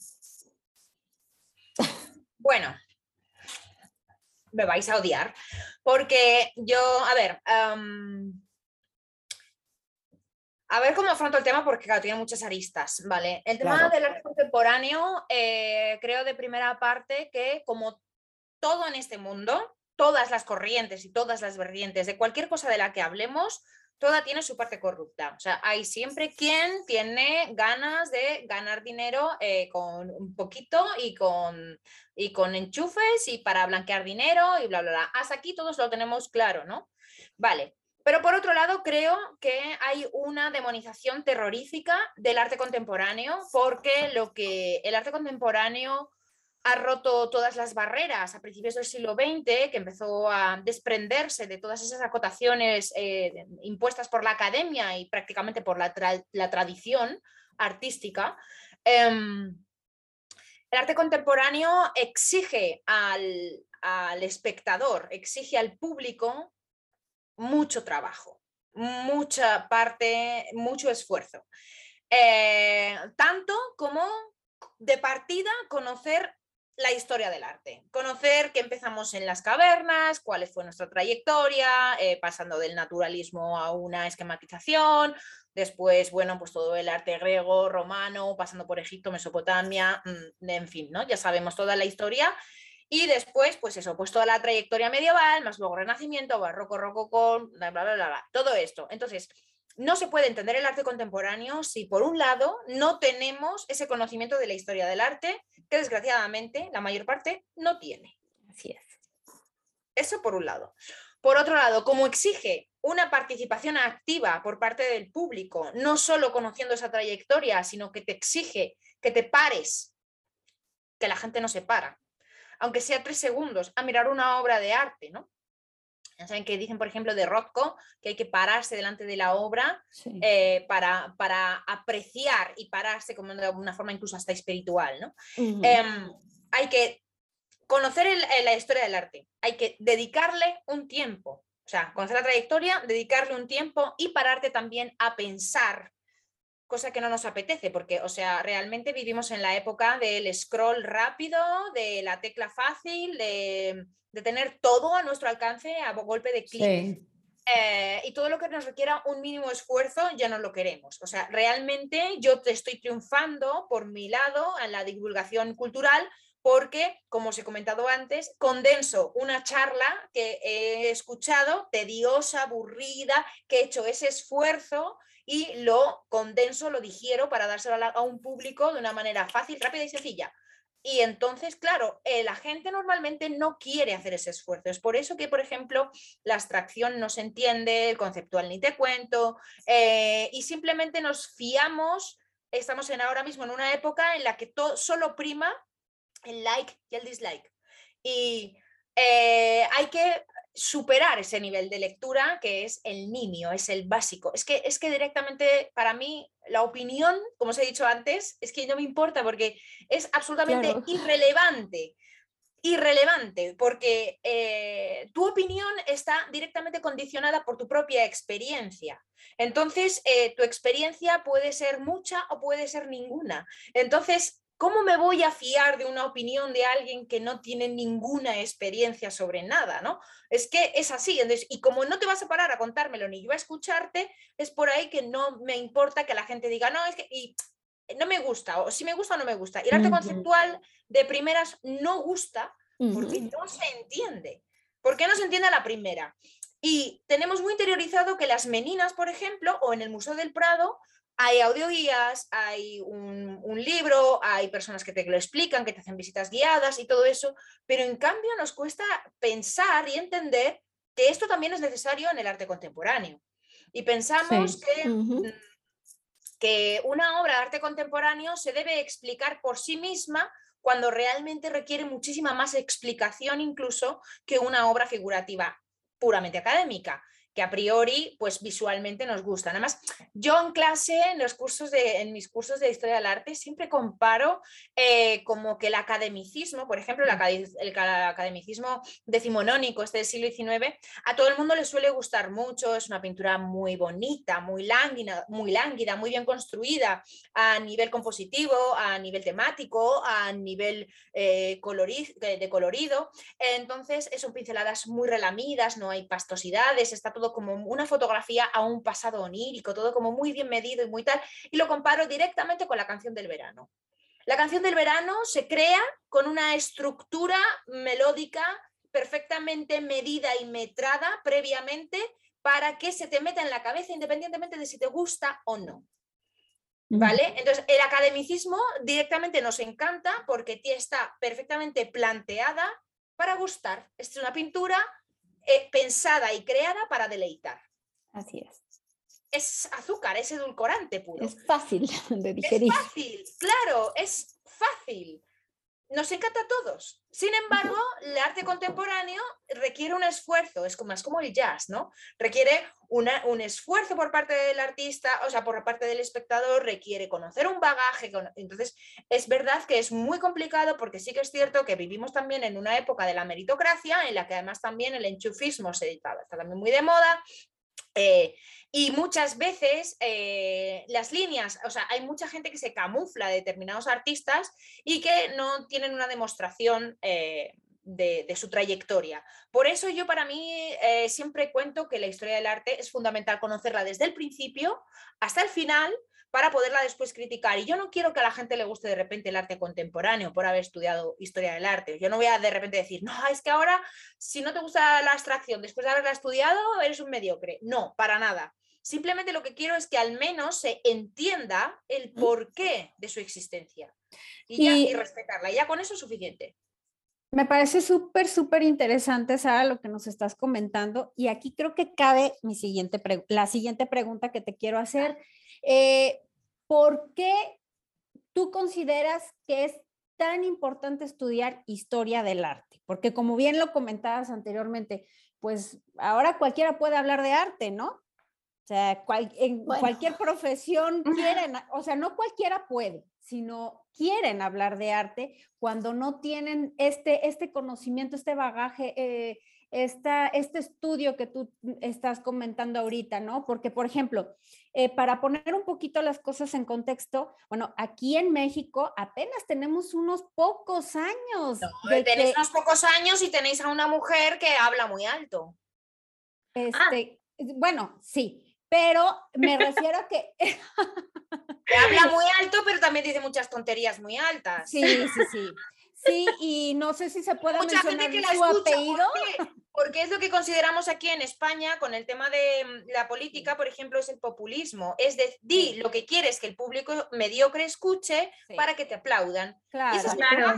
Bueno, me vais a odiar, porque yo, a ver, a ver cómo afronto el tema, porque claro, tiene muchas aristas, ¿vale? El tema del arte contemporáneo, eh, creo de primera parte que como todo en este mundo, todas las corrientes y todas las vertientes de cualquier cosa de la que hablemos, toda tiene su parte corrupta. O sea, hay siempre quien tiene ganas de ganar dinero eh, con un poquito y con, y con enchufes y para blanquear dinero y bla, bla, bla. Hasta aquí todos lo tenemos claro, ¿no? Vale. Pero por otro lado, creo que hay una demonización terrorífica del arte contemporáneo, porque lo que el arte contemporáneo ha roto todas las barreras a principios del siglo XX, que empezó a desprenderse de todas esas acotaciones eh, impuestas por la academia y prácticamente por la, tradición artística. Em, el arte contemporáneo exige al, espectador, exige al público mucho trabajo, mucha parte, mucho esfuerzo. Eh, tanto como de partida conocer la historia del arte, conocer que empezamos en las cavernas, cuál fue nuestra trayectoria, eh, pasando del naturalismo a una esquematización, después, bueno, pues todo el arte griego, romano, pasando por Egipto, Mesopotamia, mm, en fin, ¿no? Ya sabemos toda la historia. Y después, pues eso, pues toda la trayectoria medieval, más luego Renacimiento, Barroco, Rococó, bla, bla, bla, bla, todo esto. Entonces, no se puede entender el arte contemporáneo si, por un lado, no tenemos ese conocimiento de la historia del arte, que desgraciadamente la mayor parte no tiene. Así es. Eso por un lado. Por otro lado, como exige una participación activa por parte del público, no solo conociendo esa trayectoria, sino que te exige que te pares, que la gente no se para, aunque sea tres segundos, a mirar una obra de arte, ¿no? Ya saben que dicen, por ejemplo, de Rothko, que hay que pararse delante de la obra eh, para, para, apreciar y pararse como de una forma incluso hasta espiritual. ¿no? Em, hay que conocer la historia del arte, hay que dedicarle un tiempo, o sea, conocer la trayectoria, dedicarle un tiempo y pararte también a pensar cosa que no nos apetece, porque, o sea, realmente vivimos en la época del scroll rápido, de la tecla fácil, de, tener todo a nuestro alcance a golpe de clic. Eh, y todo lo que nos requiera un mínimo esfuerzo ya no lo queremos. O sea, realmente yo te estoy triunfando por mi lado en la divulgación cultural porque, como os he comentado antes, condenso una charla que he escuchado, tediosa, aburrida, que he hecho ese esfuerzo y lo condenso, lo digiero para dárselo a, un público de una manera fácil, rápida y sencilla. Y entonces, claro, eh, la gente normalmente no quiere hacer ese esfuerzo. Es por eso que, por ejemplo, la abstracción no se entiende, el conceptual ni te cuento, eh, y simplemente nos fiamos, estamos en ahora mismo en una época en la que todo, solo prima el like y el dislike. Y eh, hay que superar ese nivel de lectura que es el niño, es el básico. Es que, es que directamente para mí la opinión, como os he dicho antes, es que no me importa porque es absolutamente irrelevante. Irrelevante, porque eh, tu opinión está directamente condicionada por tu propia experiencia. Entonces, eh, tu experiencia puede ser mucha o puede ser ninguna. Entonces, ¿Cómo me voy a fiar de una opinión de alguien que no tiene ninguna experiencia sobre nada? ¿no? Es que es así. y como no te vas a parar a contármelo ni yo a escucharte, es por ahí que no me importa que la gente diga, no, es que y no me gusta, o si me gusta o no me gusta. Y el arte conceptual de primeras no gusta porque no se entiende. ¿Por qué no se entiende a la primera? Y tenemos muy interiorizado que las meninas, por ejemplo, o en el Museo del Prado, hay audioguías, hay un, libro, hay personas que te lo explican, que te hacen visitas guiadas y todo eso, pero en cambio nos cuesta pensar y entender que esto también es necesario en el arte contemporáneo. Y pensamos que, mm, que una obra de arte contemporáneo se debe explicar por sí misma cuando realmente requiere muchísima más explicación incluso que una obra figurativa puramente académica que a priori, pues visualmente nos gustan. Además, yo en clase, en los cursos de, en mis cursos de historia del arte, siempre comparo eh, como que el academicismo, por ejemplo, el, academicismo decimonónico, este del siglo XIX, a todo el mundo le suele gustar mucho, es una pintura muy bonita, muy lánguida, muy lánguida, muy bien construida a nivel compositivo, a nivel temático, a nivel eh, de colorido. Entonces, son pinceladas muy relamidas, no hay pastosidades, está todo como una fotografía a un pasado onírico, todo como muy bien medido y muy tal, y lo comparo directamente con la canción del verano. La canción del verano se crea con una estructura melódica perfectamente medida y metrada previamente para que se te meta en la cabeza independientemente de si te gusta o no. ¿Vale? Entonces, el academicismo directamente nos encanta porque está perfectamente planteada para gustar. es una pintura eh, pensada y creada para deleitar. Así es. Es azúcar, es edulcorante puro. Es fácil de digerir. Es fácil, claro, es fácil. Nos encanta a todos. Sin embargo, el arte contemporáneo requiere un esfuerzo, es como, más como el jazz, ¿no? Requiere un esfuerzo por parte del artista, o sea, por parte del espectador, requiere conocer un bagaje. Entonces, es verdad que es muy complicado porque sí que es cierto que vivimos también en una época de la meritocracia, en la que además también el enchufismo se editaba, está también muy de moda. Eh, y muchas veces eh, las líneas, o sea, hay mucha gente que se camufla de determinados artistas y que no tienen una demostración eh, de, su trayectoria. Por eso yo para mí siempre cuento que la historia del arte es fundamental conocerla desde el principio hasta el final para poderla después criticar. Y yo no quiero que a la gente le guste de repente el arte contemporáneo por haber estudiado historia del arte. Yo no voy a de repente decir, no, es que ahora si no te gusta la abstracción después de haberla estudiado, eres un mediocre. No, para nada. Simplemente lo que quiero es que al menos se entienda el porqué de su existencia y, ya, y respetarla. Y ya con eso es suficiente. Me parece súper, súper interesante, Sara, lo que nos estás comentando. Y aquí creo que cabe mi siguiente la siguiente pregunta que te quiero hacer. Eh, ¿Por qué tú consideras que es tan importante estudiar historia del arte? Porque como bien lo comentabas anteriormente, pues ahora cualquiera puede hablar de arte, ¿no? O sea, en cualquier profesión quieren, o sea, no cualquiera puede, sino quieren hablar de arte cuando no tienen este, este conocimiento, este bagaje, eh, este estudio que tú estás comentando ahorita, ¿no? Porque, por ejemplo, eh, para poner un poquito las cosas en contexto, bueno, aquí en México apenas tenemos unos pocos años. tenéis unos pocos años y tenéis a una mujer que habla muy alto. Este, Bueno, sí, pero me refiero a que... habla muy alto, pero también dice muchas tonterías muy altas. Sí, sí, sí. Sí, y no sé si se puede Mucha mencionar gente que su apellido. Porque es lo que consideramos aquí en España con el tema de mm, la política, por ejemplo, es el populismo. Es decir, lo que quieres que el público mediocre escuche para que te aplaudan. Claro, claro.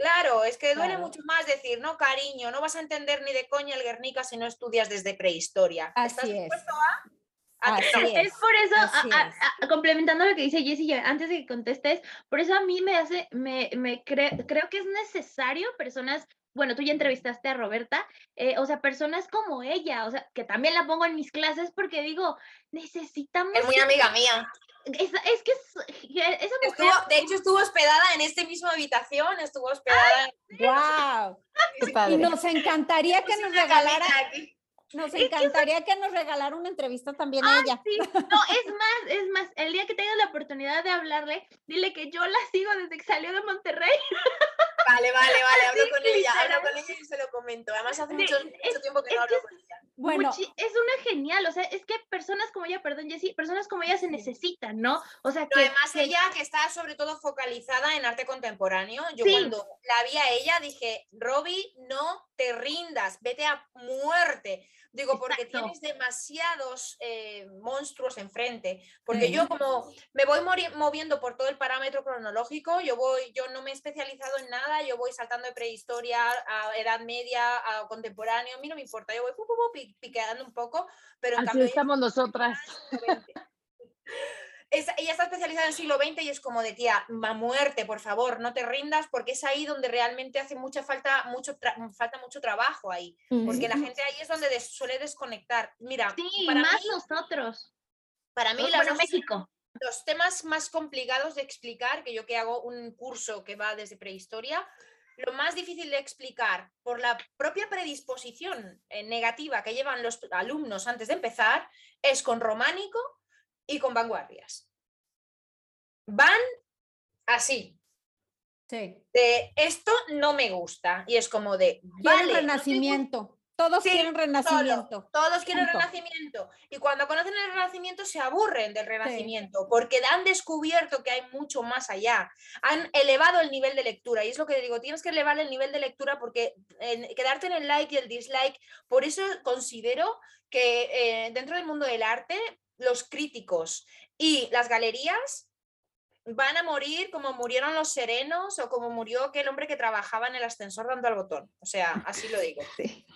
Claro, es que duele mucho más decir, no, cariño, no vas a entender ni de coña el Guernica si no estudias desde prehistoria. Así es. es. por eso, complementando lo que dice Jessie, antes de que contestes, por eso a mí me hace, me, me creo que es necesario personas, bueno, tú ya entrevistaste a Roberta, eh, o sea, personas como ella, o sea, que también la pongo en mis clases porque digo, necesitamos... Es muy amiga mía. Es, es que esa mujer... de hecho, estuvo hospedada en esta misma habitación, estuvo hospedada. ¡Wow! Y nos encantaría que nos regalara... Nos encantaría que, nos regalara una entrevista también a ella. Sí. No, es más, es más, el día que tengas la oportunidad de hablarle, dile que yo la sigo desde que salió de Monterrey. Vale, vale, vale, hablo con ella, hablo con ella y se lo comento. Además hace mucho, tiempo que no hablo con ella. Bueno, es una genial, o sea, es que personas como ella, perdón Jessie, personas como ella se necesitan, ¿no? O sea, que, además ella que está sobre todo focalizada en arte contemporáneo, yo cuando la vi a ella dije, Robbie, no te rindas, vete a muerte. Digo, porque tienes demasiados eh, monstruos enfrente. Porque yo como me voy moviendo por todo el parámetro cronológico, yo voy, yo no me he especializado en nada, yo voy saltando de prehistoria a edad media, a contemporáneo, a mí no me importa, yo voy piqueando un poco, pero en cambio... estamos nosotras. Ella está especializada en el siglo XX y es como de tía, a muerte, por favor, no te rindas, porque es ahí donde realmente hace mucha falta, mucho falta mucho trabajo ahí, porque la gente ahí es donde suele desconectar. Mira, sí, para más nosotros. Para mí, los, México. los temas más complicados de explicar, que yo que hago un curso que va desde prehistoria, lo más difícil de explicar por la propia predisposición eh, negativa que llevan los alumnos antes de empezar es con románico y con vanguardias. Van así. Sí. De esto no me gusta. Y es como de. Vale, renacimiento. Todos quieren renacimiento. todos quieren renacimiento. Y cuando conocen el renacimiento se aburren del renacimiento porque han descubierto que hay mucho más allá. Han elevado el nivel de lectura. Y es lo que digo, tienes que elevar el nivel de lectura porque quedarte en el like y el dislike. Por eso considero que eh, dentro del mundo del arte los críticos y las galerías van a morir como murieron los serenos o como murió aquel hombre que trabajaba en el ascensor dando al botón. O sea, así lo digo.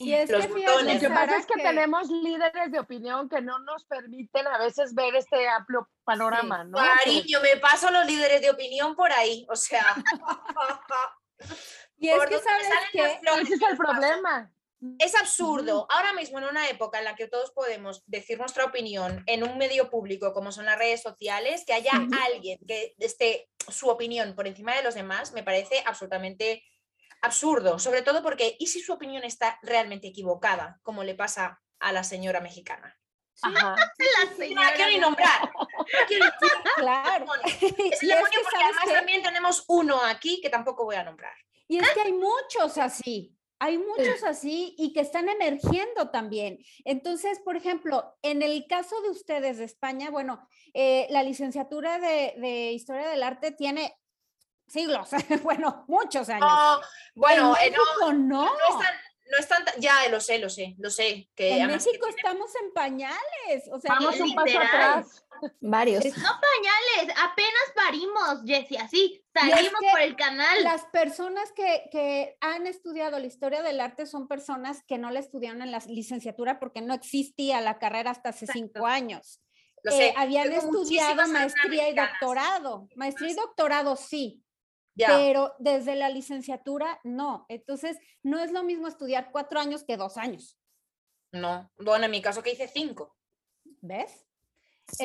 Y es Los que botones. Lo que pasa es que, tenemos líderes de opinión que no nos permiten a veces ver este amplio panorama, ¿no? Cariño, me paso los líderes de opinión por ahí, o sea. Y es por que sabes que Ese es el paso. problema. Es absurdo. Ahora mismo, en una época en la que todos podemos decir nuestra opinión en un medio público como son las redes sociales, que haya alguien que esté su opinión por encima de los demás, me parece absolutamente absurdo. Sobre todo porque, ¿y si su opinión está realmente equivocada, como le pasa a la señora mexicana? Ajá. La No la quiero ni nombrar. No la quiero ni claro. Es Y el es demonio que, porque ¿sabes además qué? también tenemos uno aquí que tampoco voy a nombrar. Y es que hay muchos así, hay muchos así y que están emergiendo también. Entonces, por ejemplo, en el caso de ustedes de España, bueno, eh, la licenciatura de, de Historia del Arte tiene siglos, bueno, muchos años. No, bueno, en eh, no, México no. no es tan, no es tan- ya lo sé, lo sé, lo sé. Que En que México tiene- estamos en pañales, o sea, Vamos un paso atrás. Varios. No pañales, apenas parimos, Jessie, así. es Salimos que por el canal. las personas que, que han estudiado la historia del arte son personas que no la estudiaron en la licenciatura porque no existía la carrera hasta hace cinco años. lo Eh, sé. habían Tengo estudiado maestría y doctorado. Maestría y doctorado sí, Ya. pero desde la licenciatura no. Entonces, no es lo mismo estudiar cuatro años que dos años, No, bueno, en mi caso que hice cinco. ¿ves?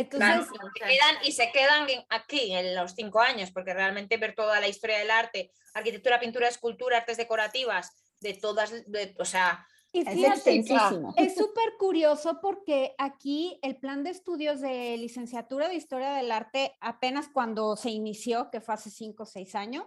Claro, Entonces, se quedan y se quedan aquí en los cinco años, porque realmente ver toda la historia del arte, arquitectura, pintura, escultura, artes decorativas, de todas, de- o sea, y Es extensísimo. es súper curioso porque aquí el plan de estudios de licenciatura de historia del arte, apenas cuando se inició, que fue hace cinco o seis años,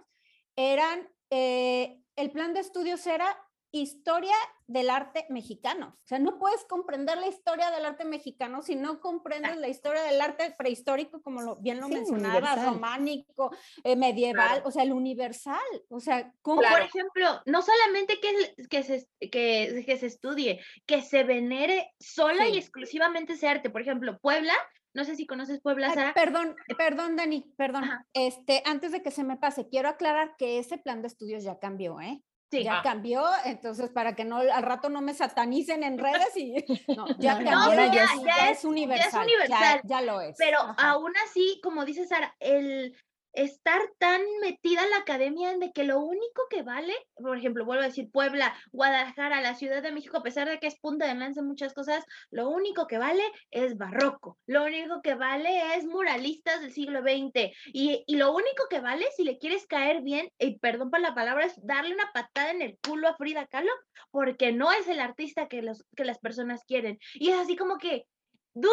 eran, eh, el plan de estudios era historia del arte mexicano. O sea, no puedes comprender la historia del arte mexicano si no comprendes la historia del arte prehistórico, como lo, bien lo Sí, mencionabas, universal. románico, eh, medieval, Claro. o sea, el universal. O sea, ¿cómo? O, por Claro. ejemplo, no solamente que, que, se, que, que se estudie, que se venere sola Sí. y exclusivamente ese arte. Por ejemplo, Puebla, no sé si conoces Puebla, Ay, Sara. perdón, perdón, Dani, perdón. Ajá. Este, antes de que se me pase, quiero aclarar que ese plan de estudios ya cambió, ¿eh? Sí. Ya Ah. cambió, entonces para que no al rato no me satanicen en redes y no, ya No, no, cambió, ahora ya, ya es- es- ya ya es es universal, ya- universal, Ya, lo es. Pero ajá. aún así, como dice Sara, el estar tan metida en la academia de que lo único que vale, por ejemplo, vuelvo a decir Puebla, Guadalajara, la Ciudad de México, a pesar de que es punta de lanza en muchas cosas, lo único que vale es barroco, lo único que vale es muralistas del siglo XX y, y lo único que vale si le quieres caer bien, y perdón por la palabra, es darle una patada en el culo a Frida Kahlo porque no es el artista que, los, que las personas quieren. Y es así como que, dude,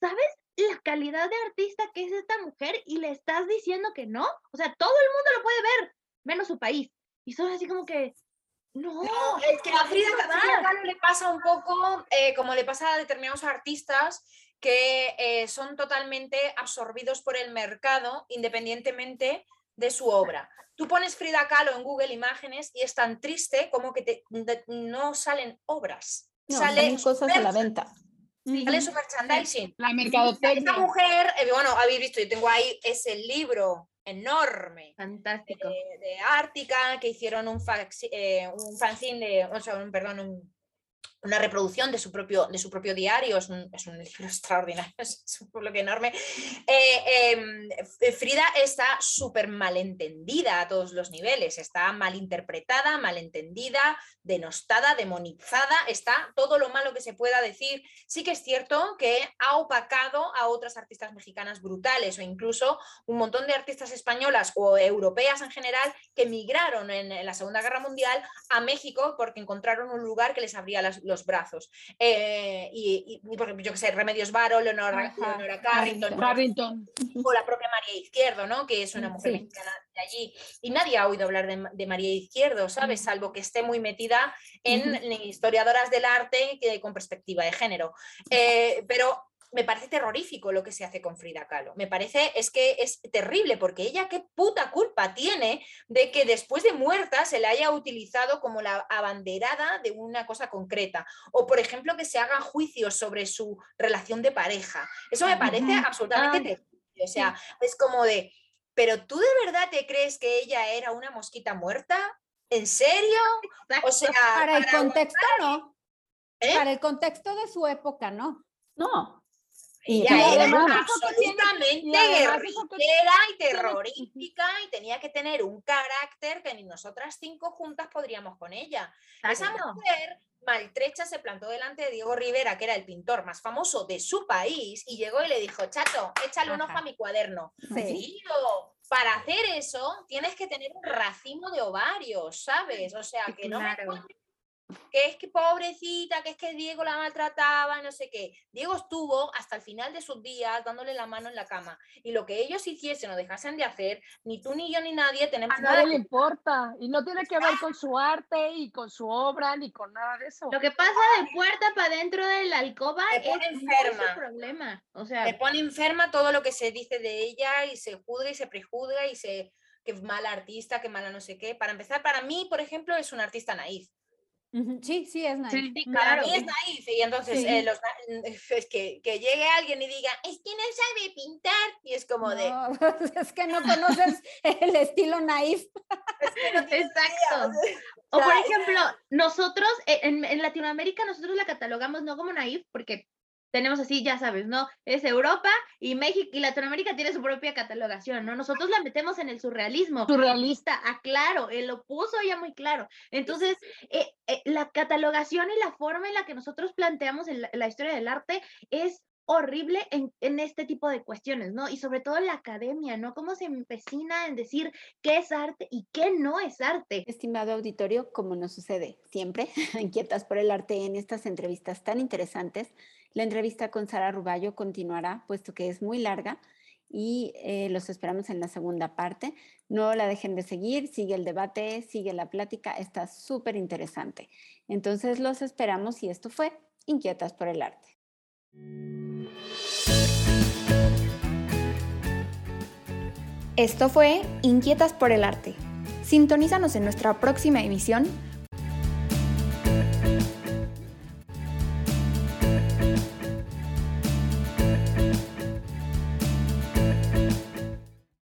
¿sabes? La calidad de artista que es esta mujer y le estás diciendo que no. O sea, todo el mundo lo puede ver, menos su país. Y son así como que, no, No, es que a Frida, Kahlo le pasa un poco eh, como le pasa a determinados artistas que eh, son totalmente absorbidos por el mercado independientemente de su obra. Tú pones Frida Kahlo en Google Imágenes y es tan triste como que te- de- no salen obras. No, sale salen cosas a la su merchandising. La Esta mercadotecnia. mujer, eh, bueno, habéis visto, yo tengo ahí ese libro enorme fantástico. de, de Ártica, que hicieron un, faxi- eh, un fanzine, de, o sea, un, perdón, un- una reproducción de su propio, de su propio diario, es un, libro extraordinario, es, un bloque enorme. Eh, F- Frida está súper malentendida a todos los niveles, está malinterpretada, malentendida, denostada, demonizada, está todo lo malo que se pueda decir. Sí que es cierto que ha opacado a otras artistas mexicanas brutales o incluso un montón de artistas españolas o europeas en general que emigraron en, en la Segunda Guerra Mundial a México porque encontraron un lugar que les abría los brazos. Eh, y, y, y, por ejemplo, yo que sé, Remedios Varo, Leonora, Leonora Carrington, Harrington. o la propia María Izquierdo, ¿no? Que es una mujer Sí. mexicana de allí. Y nadie ha oído hablar de, de María Izquierdo, ¿sabes? Salvo que esté muy metida en, en historiadoras del arte que, con perspectiva de género. Eh, pero me parece terrorífico lo que se hace con Frida Kahlo. Me parece, es que es terrible, porque ella qué puta culpa tiene de que después de muerta se la haya utilizado como la abanderada de una cosa concreta. O, por ejemplo, que se hagan juicios sobre su relación de pareja. Eso me parece absolutamente Ay, terrible. O sea, es como de, pero tú de verdad te crees que ella era una mosquita muerta? ¿En serio? O sea, para el contexto, no. ¿Eh? Para el contexto de su época, no. No. Y era además- absolutamente guerrillera y terrorífica y tenía que tener un carácter que ni nosotras cinco juntas podríamos con ella. Esa mujer maltrecha se plantó delante de Diego Rivera, que era el pintor más famoso de su país, y llegó y le dijo, chato, échale un ojo a mi cuaderno. Sí. Tío, para hacer eso tienes que tener un racimo de ovarios, ¿sabes? O sea, que no me Claro. cuentes que es que pobrecita, que es que Diego la maltrataba, no sé qué. Diego estuvo hasta el final de sus días dándole la mano en la cama. Y lo que ellos hiciesen o dejasen de hacer, ni tú, ni yo, ni nadie tenemos A nada nadie le importa. Y no tiene que ver con su arte y con su obra ni con nada de eso. Lo que pasa de puerta para dentro de la alcoba Te es su enferma. problema. O Me sea, pone enferma todo lo que se dice de ella y se juzga y se prejuzga y se que mala artista, que mala no sé qué. Para empezar, para mí, por ejemplo, es un artista naif. Sí, sí, es nice. Sí. sí, Para claro. mí es naif y entonces Sí. eh, los na- es que, que llegue alguien y diga, es que no sabe pintar y es como de... Es que no conoces el estilo naif. "Es que no tiene Exacto. idea". O por ejemplo, nosotros eh, en, en Latinoamérica nosotros la catalogamos no como naif porque tenemos así, ya sabes, ¿no? Es Europa y México y Latinoamérica tiene su propia catalogación, ¿no? Nosotros la metemos en el surrealismo. Surrealista. Ah, claro, él lo puso ya muy claro. Entonces, eh, eh, la catalogación y la forma en la que nosotros planteamos el- la historia del arte es horrible en, en este tipo de cuestiones, ¿no? Y sobre todo la academia, ¿no? Cómo se empecina en decir qué es arte y qué no es arte. Estimado auditorio, como nos sucede siempre, inquietas por el arte en estas entrevistas tan interesantes, la entrevista con Sara Ruballo continuará, puesto que es muy larga y eh, los esperamos en la segunda parte. No la dejen de seguir, sigue el debate, sigue la plática, está súper interesante. Entonces los esperamos y esto fue Inquietas por el arte. Esto fue Inquietas por el Arte. Sintonízanos en nuestra próxima emisión